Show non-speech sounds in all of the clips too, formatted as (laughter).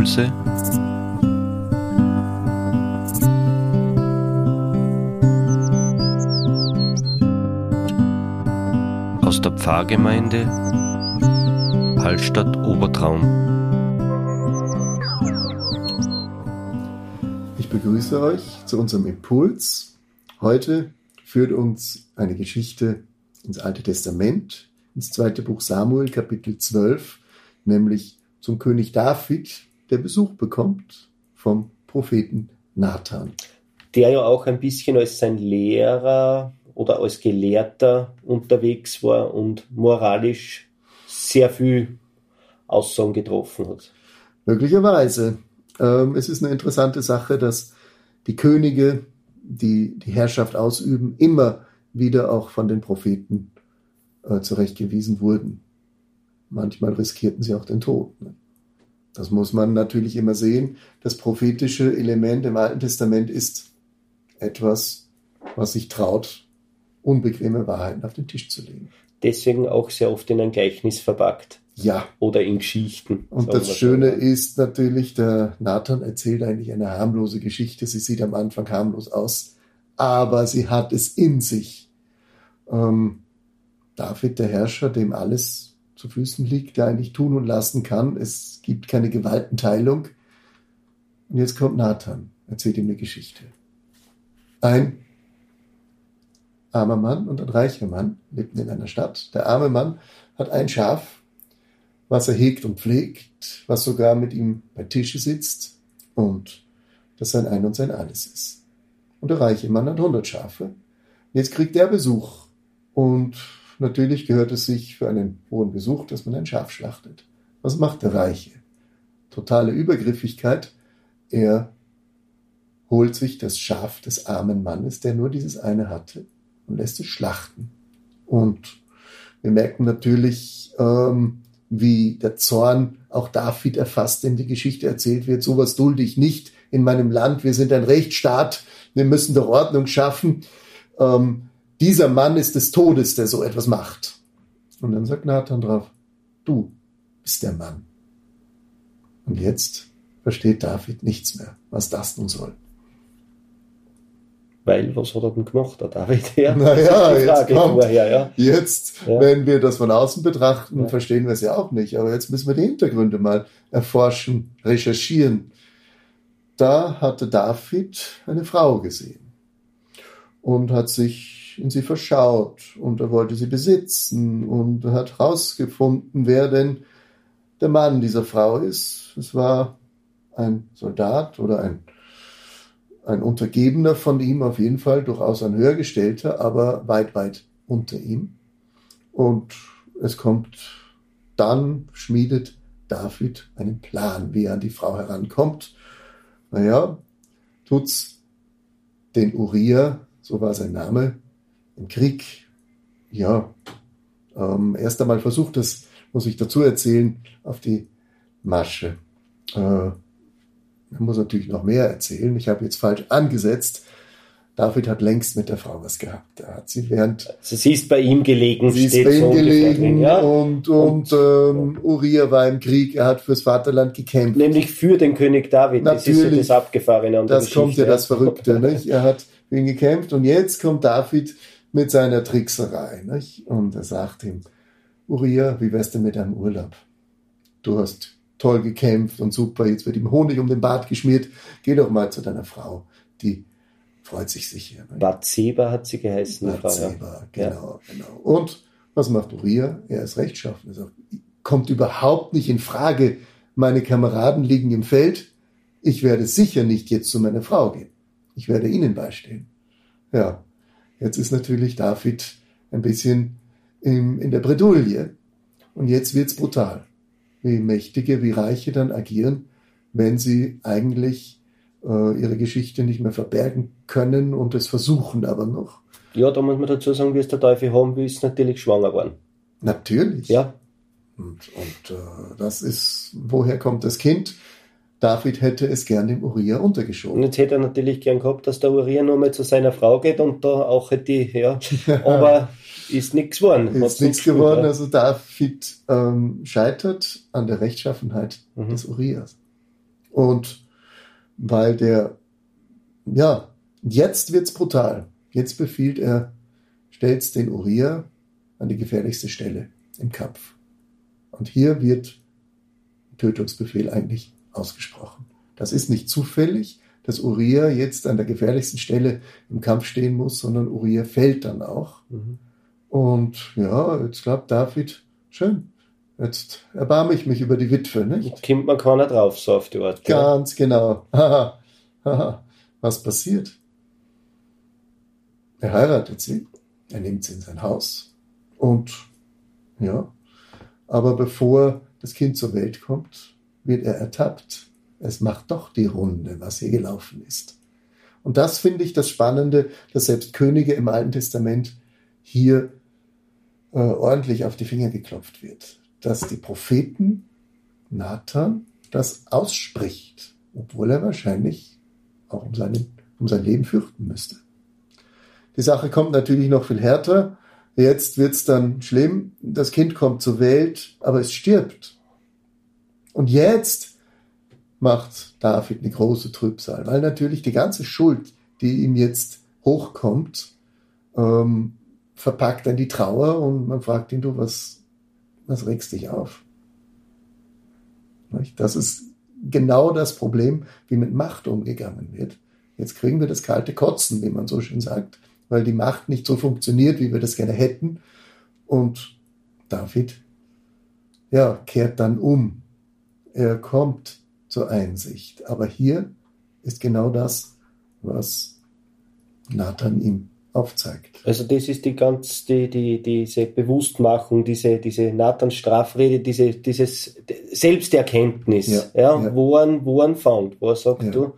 Impulse aus der Pfarrgemeinde Hallstatt Obertraum. Ich begrüße euch zu unserem Impuls. Heute führt uns eine Geschichte ins Alte Testament, ins zweite Buch Samuel, Kapitel 12, nämlich zum König David, der Besuch bekommt vom Propheten Nathan. Der ja auch ein bisschen als sein Lehrer oder als Gelehrter unterwegs war und moralisch sehr viel Aussagen getroffen hat. Möglicherweise. Ähm, es ist eine interessante Sache, dass die Könige, die die Herrschaft ausüben, immer wieder auch von den Propheten äh, zurechtgewiesen wurden. Manchmal riskierten sie auch den Tod. Ne? Das muss man natürlich immer sehen. Das prophetische Element im Alten Testament ist etwas, was sich traut, unbequeme Wahrheiten auf den Tisch zu legen. Deswegen auch sehr oft in ein Gleichnis verpackt. Ja. Oder in Geschichten. Und das Schöne so. ist natürlich, der Nathan erzählt eigentlich eine harmlose Geschichte. Sie sieht am Anfang harmlos aus, aber sie hat es in sich. Ähm, David, der Herrscher, dem alles zu Füßen liegt, der eigentlich tun und lassen kann. Es gibt keine Gewaltenteilung. Und jetzt kommt Nathan, erzählt ihm eine Geschichte. Ein armer Mann und ein reicher Mann lebten in einer Stadt. Der arme Mann hat ein Schaf, was er hegt und pflegt, was sogar mit ihm bei Tische sitzt und das sein Ein und sein Alles ist. Und der reiche Mann hat hundert Schafe. Jetzt kriegt er Besuch und Natürlich gehört es sich für einen hohen Besuch, dass man ein Schaf schlachtet. Was macht der Reiche? Totale Übergriffigkeit. Er holt sich das Schaf des armen Mannes, der nur dieses eine hatte, und lässt es schlachten. Und wir merken natürlich, ähm, wie der Zorn auch David erfasst, denn die Geschichte erzählt wird, sowas dulde ich nicht in meinem Land, wir sind ein Rechtsstaat, wir müssen doch Ordnung schaffen. Ähm, dieser Mann ist des Todes, der so etwas macht. Und dann sagt Nathan drauf, du bist der Mann. Und jetzt versteht David nichts mehr, was das nun soll. Weil, was hat er denn gemacht, der David? (laughs) Ja, naja, jetzt, kommt, vorher, ja. jetzt ja. wenn wir das von außen betrachten, ja. verstehen wir es ja auch nicht. Aber jetzt müssen wir die Hintergründe mal erforschen, recherchieren. Da hatte David eine Frau gesehen und hat sich in sie verschaut und er wollte sie besitzen und hat herausgefunden, wer denn der Mann dieser Frau ist. Es war ein Soldat oder ein, ein Untergebener von ihm, auf jeden Fall durchaus ein höhergestellter, aber weit, weit unter ihm. Und es kommt dann, schmiedet David einen Plan, wie er an die Frau herankommt. Naja, tut's den Uriah, so war sein Name, im Krieg, ja, ähm, erst einmal versucht, das muss ich dazu erzählen, auf die Masche. Äh, man muss natürlich noch mehr erzählen. Ich habe jetzt falsch angesetzt. David hat längst mit der Frau was gehabt. Er hat sie während. Sie ist bei ihm gelegen, sie ist bei ihm so gelegen ja? und, und, und ähm, Uriah war im Krieg. Er hat fürs Vaterland gekämpft. Nämlich für den König David. Natürlich, das ist ja das Abgefahrene. das kommt ja das Verrückte. Nicht? Er hat für ihn gekämpft und jetzt kommt David mit seiner Trickserei. Nicht? Und er sagt ihm, Uriah, wie wär's denn mit deinem Urlaub? Du hast toll gekämpft und super, jetzt wird ihm Honig um den Bart geschmiert. Geh doch mal zu deiner Frau. Die freut sich sicher. Nicht? Bathseba hat sie geheißen. Bathseba, genau, ja. genau. Und was macht Uriah? Er ist rechtschaffen. Er sagt, kommt überhaupt nicht in Frage. Meine Kameraden liegen im Feld. Ich werde sicher nicht jetzt zu meiner Frau gehen. Ich werde ihnen beistehen. Ja, Jetzt ist natürlich David ein bisschen in, in der Bredouille. Und jetzt wird's brutal. Wie Mächtige, wie Reiche dann agieren, wenn sie eigentlich äh, ihre Geschichte nicht mehr verbergen können und es versuchen aber noch. Ja, da muss man dazu sagen, wie es der Teufel haben will, ist natürlich schwanger geworden. Natürlich. Ja. Und, und äh, das ist, woher kommt das Kind? David hätte es gern dem Uriah untergeschoben. Und jetzt hätte er natürlich gern gehabt, dass der Uriah nochmal zu seiner Frau geht und da auch hätte, ja, (laughs) aber ist nichts geworden. Ist nichts geworden, also David ähm, scheitert an der Rechtschaffenheit mhm. des Urias. Und weil der, ja, jetzt wird's brutal. Jetzt befiehlt er, stellt den Uriah an die gefährlichste Stelle im Kampf. Und hier wird Tötungsbefehl eigentlich ausgesprochen. Das ist nicht zufällig, dass Uriah jetzt an der gefährlichsten Stelle im Kampf stehen muss, sondern Uriah fällt dann auch. Mhm. Und ja, jetzt glaubt David, schön, jetzt erbarme ich mich über die Witwe, nicht? Kommt man keiner drauf, so auf die Art. Ganz ja. genau. Was passiert? Er heiratet sie, er nimmt sie in sein Haus und ja, aber bevor das Kind zur Welt kommt, wird er ertappt. Es macht doch die Runde, was hier gelaufen ist. Und das finde ich das Spannende, dass selbst Könige im Alten Testament hier äh, ordentlich auf die Finger geklopft wird. Dass die Propheten Nathan das ausspricht, obwohl er wahrscheinlich auch um, seinen, um sein Leben fürchten müsste. Die Sache kommt natürlich noch viel härter. Jetzt wird's dann schlimm. Das Kind kommt zur Welt, aber es stirbt. Und jetzt macht David eine große Trübsal, weil natürlich die ganze Schuld, die ihm jetzt hochkommt, ähm, verpackt dann die Trauer und man fragt ihn, du, was, was regst dich auf? Das ist genau das Problem, wie mit Macht umgegangen wird. Jetzt kriegen wir das kalte Kotzen, wie man so schön sagt weil die Macht nicht so funktioniert, wie wir das gerne hätten. Und David, ja, kehrt dann um. Er kommt zur Einsicht. Aber hier ist genau das, was Nathan ihm aufzeigt. Also das ist die ganz, die, die, diese Bewusstmachung, diese, diese Nathan Strafrede, diese, dieses Selbsterkenntnis, ja, ja, ja. wo er, wo er fängt, wo er sagt, ja, du,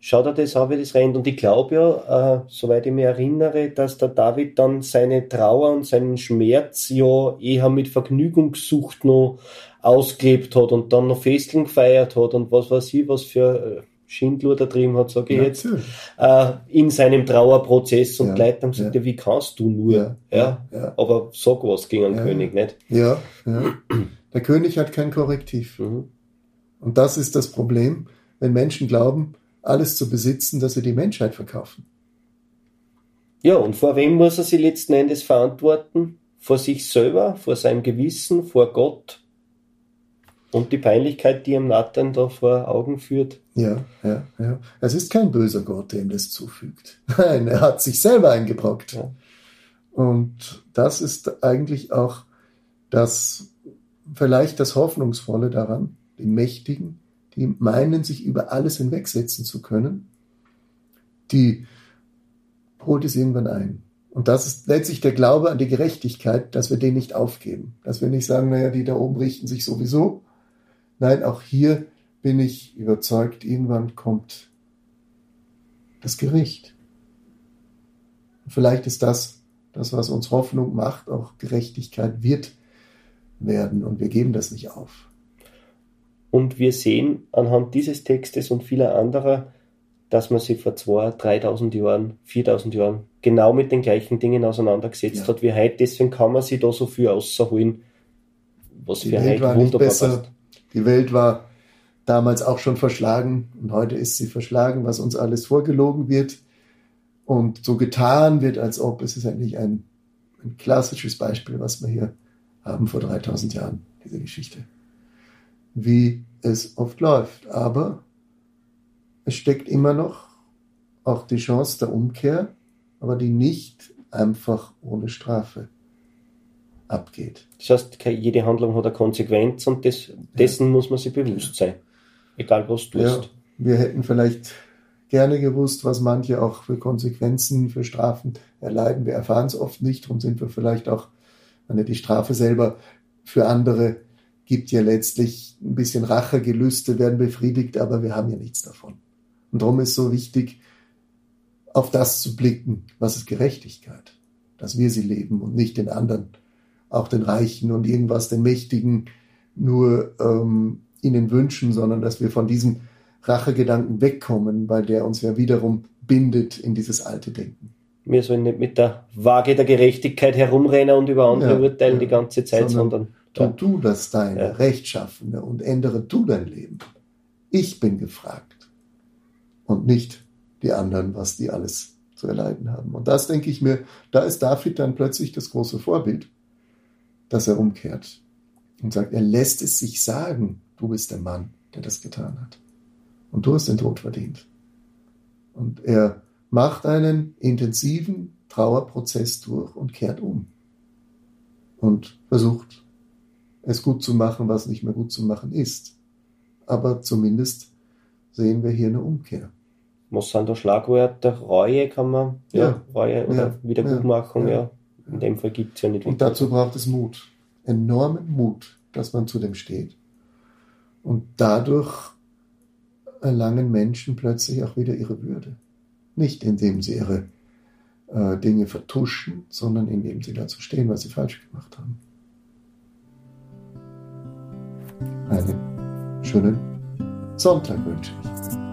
schau dir das an, wie das rennt. Und ich glaube ja, äh, soweit ich mich erinnere, dass der David dann seine Trauer und seinen Schmerz ja eher mit Vergnügungssucht noch ausgelebt hat und dann noch Festeln gefeiert hat und was weiß ich, was für äh, Schindluder drin hat, sage ich jetzt, äh, in seinem Trauerprozess und ja, Leute haben gesagt, ja. ja. wie kannst du nur? Ja, ja. Aber sag was gegen einen König, nicht? Ja. Der König hat kein Korrektiv. Mhm. Und das ist das Problem, wenn Menschen glauben, alles zu besitzen, dass sie die Menschheit verkaufen. Ja, und vor wem muss er sich letzten Endes verantworten? Vor sich selber, vor seinem Gewissen, vor Gott und die Peinlichkeit, die ihm Nathan da vor Augen führt. Ja, ja, ja. Es ist kein böser Gott, der ihm das zufügt. (laughs) Nein, er hat sich selber eingebrockt. Ja. Und das ist eigentlich auch das, vielleicht das Hoffnungsvolle daran, die Mächtigen, die meinen, sich über alles hinwegsetzen zu können, die holt es irgendwann ein. Und das ist letztlich der Glaube an die Gerechtigkeit, dass wir den nicht aufgeben. Dass wir nicht sagen, naja, die da oben richten sich sowieso Nein, auch hier bin ich überzeugt, irgendwann kommt das Gericht. vielleicht ist das, das, was uns Hoffnung macht, auch Gerechtigkeit wird werden und wir geben das nicht auf. Und wir sehen anhand dieses Textes und vieler anderer, dass man sich vor 2.000, 3.000 Jahren, 4.000 Jahren genau mit den gleichen Dingen auseinandergesetzt ja. hat wie heute. Deswegen kann man sich da so viel außerholen, was Die für Welt heute wunderbar besser, passt. Die Welt war damals auch schon verschlagen und heute ist sie verschlagen, was uns alles vorgelogen wird und so getan wird, als ob es ist eigentlich ein, ein klassisches Beispiel, was wir hier haben vor 3000 Jahren, diese Geschichte. Wie es oft läuft. Aber es steckt immer noch auch die Chance der Umkehr, aber die nicht einfach ohne Strafe abgeht. Das heißt, jede Handlung hat eine Konsequenz und das, dessen ja. muss man sich bewusst sein. Egal was du tust. Ja, wir hätten vielleicht gerne gewusst, was manche auch für Konsequenzen, für Strafen erleiden. Wir erfahren es oft nicht, darum sind wir vielleicht auch, wenn die Strafe selber für andere gibt ja letztlich ein bisschen Rachegelüste, werden befriedigt, aber wir haben ja nichts davon. Und darum ist so wichtig, auf das zu blicken, was ist Gerechtigkeit, dass wir sie leben und nicht den anderen auch den Reichen und irgendwas den Mächtigen nur ähm, ihnen wünschen, sondern dass wir von diesem Rachegedanken wegkommen, weil der uns ja wiederum bindet in dieses alte Denken. Wir sollen nicht mit der Waage der Gerechtigkeit herumrennen und über andere ja, urteilen ja, die ganze Zeit, sondern, sondern tu du das deine, ja. Rechtschaffene und ändere du dein Leben. Ich bin gefragt und nicht die anderen, was die alles zu erleiden haben. Und das denke ich mir, da ist David dann plötzlich das große Vorbild, dass er umkehrt und sagt, er lässt es sich sagen, du bist der Mann, der das getan hat. Und du hast den Tod verdient. Und er macht einen intensiven Trauerprozess durch und kehrt um. Und versucht, es gut zu machen, was nicht mehr gut zu machen ist. Aber zumindest sehen wir hier eine Umkehr. Was sind da Schlagwörter? Reue kann man, ja, ja Reue oder ja, Wiedergutmachung, ja, ja. In dem Fall gibt es ja nicht. Und dazu braucht es Mut. Enormen Mut, dass man zu dem steht. Und dadurch erlangen Menschen plötzlich auch wieder ihre Würde. Nicht indem sie ihre äh, Dinge vertuschen, sondern indem sie dazu stehen, was sie falsch gemacht haben. Einen schönen Sonntag wünsche ich.